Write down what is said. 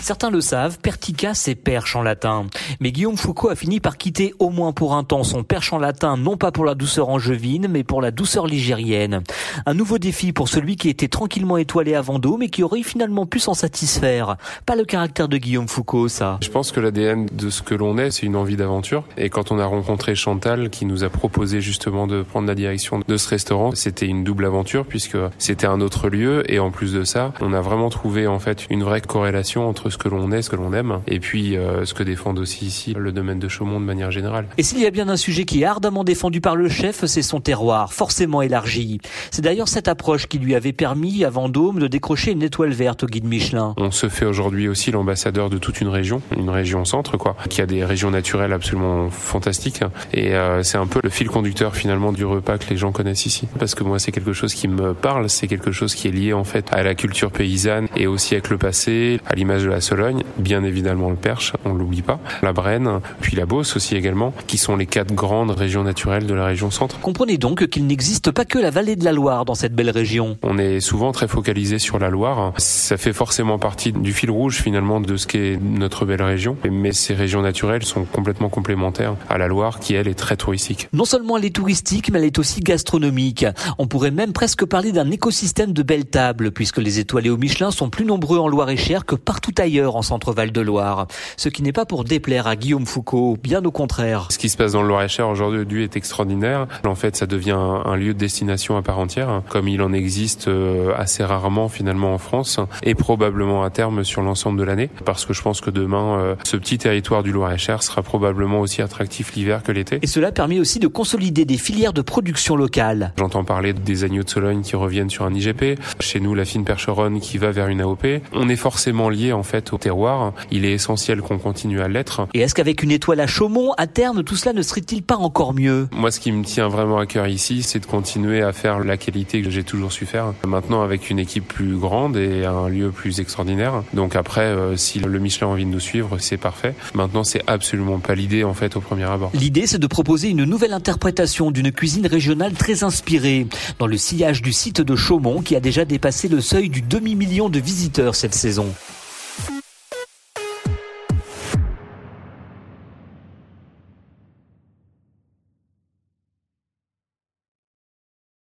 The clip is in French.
Certains le savent, pertica c'est perche en latin. Mais Guillaume Foucault a fini par quitter au moins pour un temps son perche en latin, non pas pour la douceur angevine, mais pour la douceur ligérienne. Un nouveau défi pour celui qui était tranquillement étoilé à Vendôme mais qui aurait finalement pu s'en satisfaire. Pas le caractère de Guillaume Foucault, ça. Je pense que l'ADN de ce que l'on est, c'est une envie d'aventure. Et quand on a rencontré Chantal, qui nous a proposé justement de prendre la direction de ce restaurant, c'était une double aventure puisque c'était un autre lieu. Et en plus de ça, on a vraiment trouvé en fait une vraie corrélation entre ce ce que l'on est, ce que l'on aime, et puis euh, ce que défendent aussi ici le domaine de Chaumont de manière générale. Et s'il y a bien un sujet qui est ardemment défendu par le chef, c'est son terroir, forcément élargi. C'est d'ailleurs cette approche qui lui avait permis à Vendôme de décrocher une étoile verte au guide Michelin. On se fait aujourd'hui aussi l'ambassadeur de toute une région, une région centre, quoi, qui a des régions naturelles absolument fantastiques. Et euh, c'est un peu le fil conducteur finalement du repas que les gens connaissent ici. Parce que moi, c'est quelque chose qui me parle, c'est quelque chose qui est lié en fait à la culture paysanne et aussi avec le passé, à l'image de la Sologne, bien évidemment le Perche, on l'oublie pas, la Brenne, puis la Beauce aussi également, qui sont les quatre grandes régions naturelles de la région centre. Comprenez donc qu'il n'existe pas que la vallée de la Loire dans cette belle région. On est souvent très focalisé sur la Loire. Ça fait forcément partie du fil rouge finalement de ce qu'est notre belle région. Mais ces régions naturelles sont complètement complémentaires à la Loire qui elle est très touristique. Non seulement elle est touristique, mais elle est aussi gastronomique. On pourrait même presque parler d'un écosystème de belles tables puisque les étoilés au Michelin sont plus nombreux en Loire-et-Cher que partout ailleurs en centre-val de Loire. Ce qui n'est pas pour déplaire à Guillaume Foucault, bien au contraire. Ce qui se passe dans le Loir-et-Cher aujourd'hui est extraordinaire. En fait, ça devient un lieu de destination à part entière, comme il en existe euh, assez rarement finalement en France, et probablement à terme sur l'ensemble de l'année, parce que je pense que demain, euh, ce petit territoire du Loir-et-Cher sera probablement aussi attractif l'hiver que l'été. Et cela permet aussi de consolider des filières de production locale. J'entends parler des agneaux de Sologne qui reviennent sur un IGP, chez nous la fine percheronne qui va vers une AOP. On est forcément lié en fait au terroir. Il est essentiel qu'on continue à l'être. Et est-ce qu'avec une étoile à Chaumont, à terme, tout cela ne serait-il pas encore mieux? Moi, ce qui me tient vraiment à cœur ici, c'est de continuer à faire la qualité que j'ai toujours su faire. Maintenant, avec une équipe plus grande et un lieu plus extraordinaire. Donc après, euh, si le Michelin a envie de nous suivre, c'est parfait. Maintenant, c'est absolument pas l'idée en fait au premier abord. L'idée, c'est de proposer une nouvelle interprétation d'une cuisine régionale très inspirée, dans le sillage du site de Chaumont qui a déjà dépassé le seuil du demi-million de visiteurs cette saison.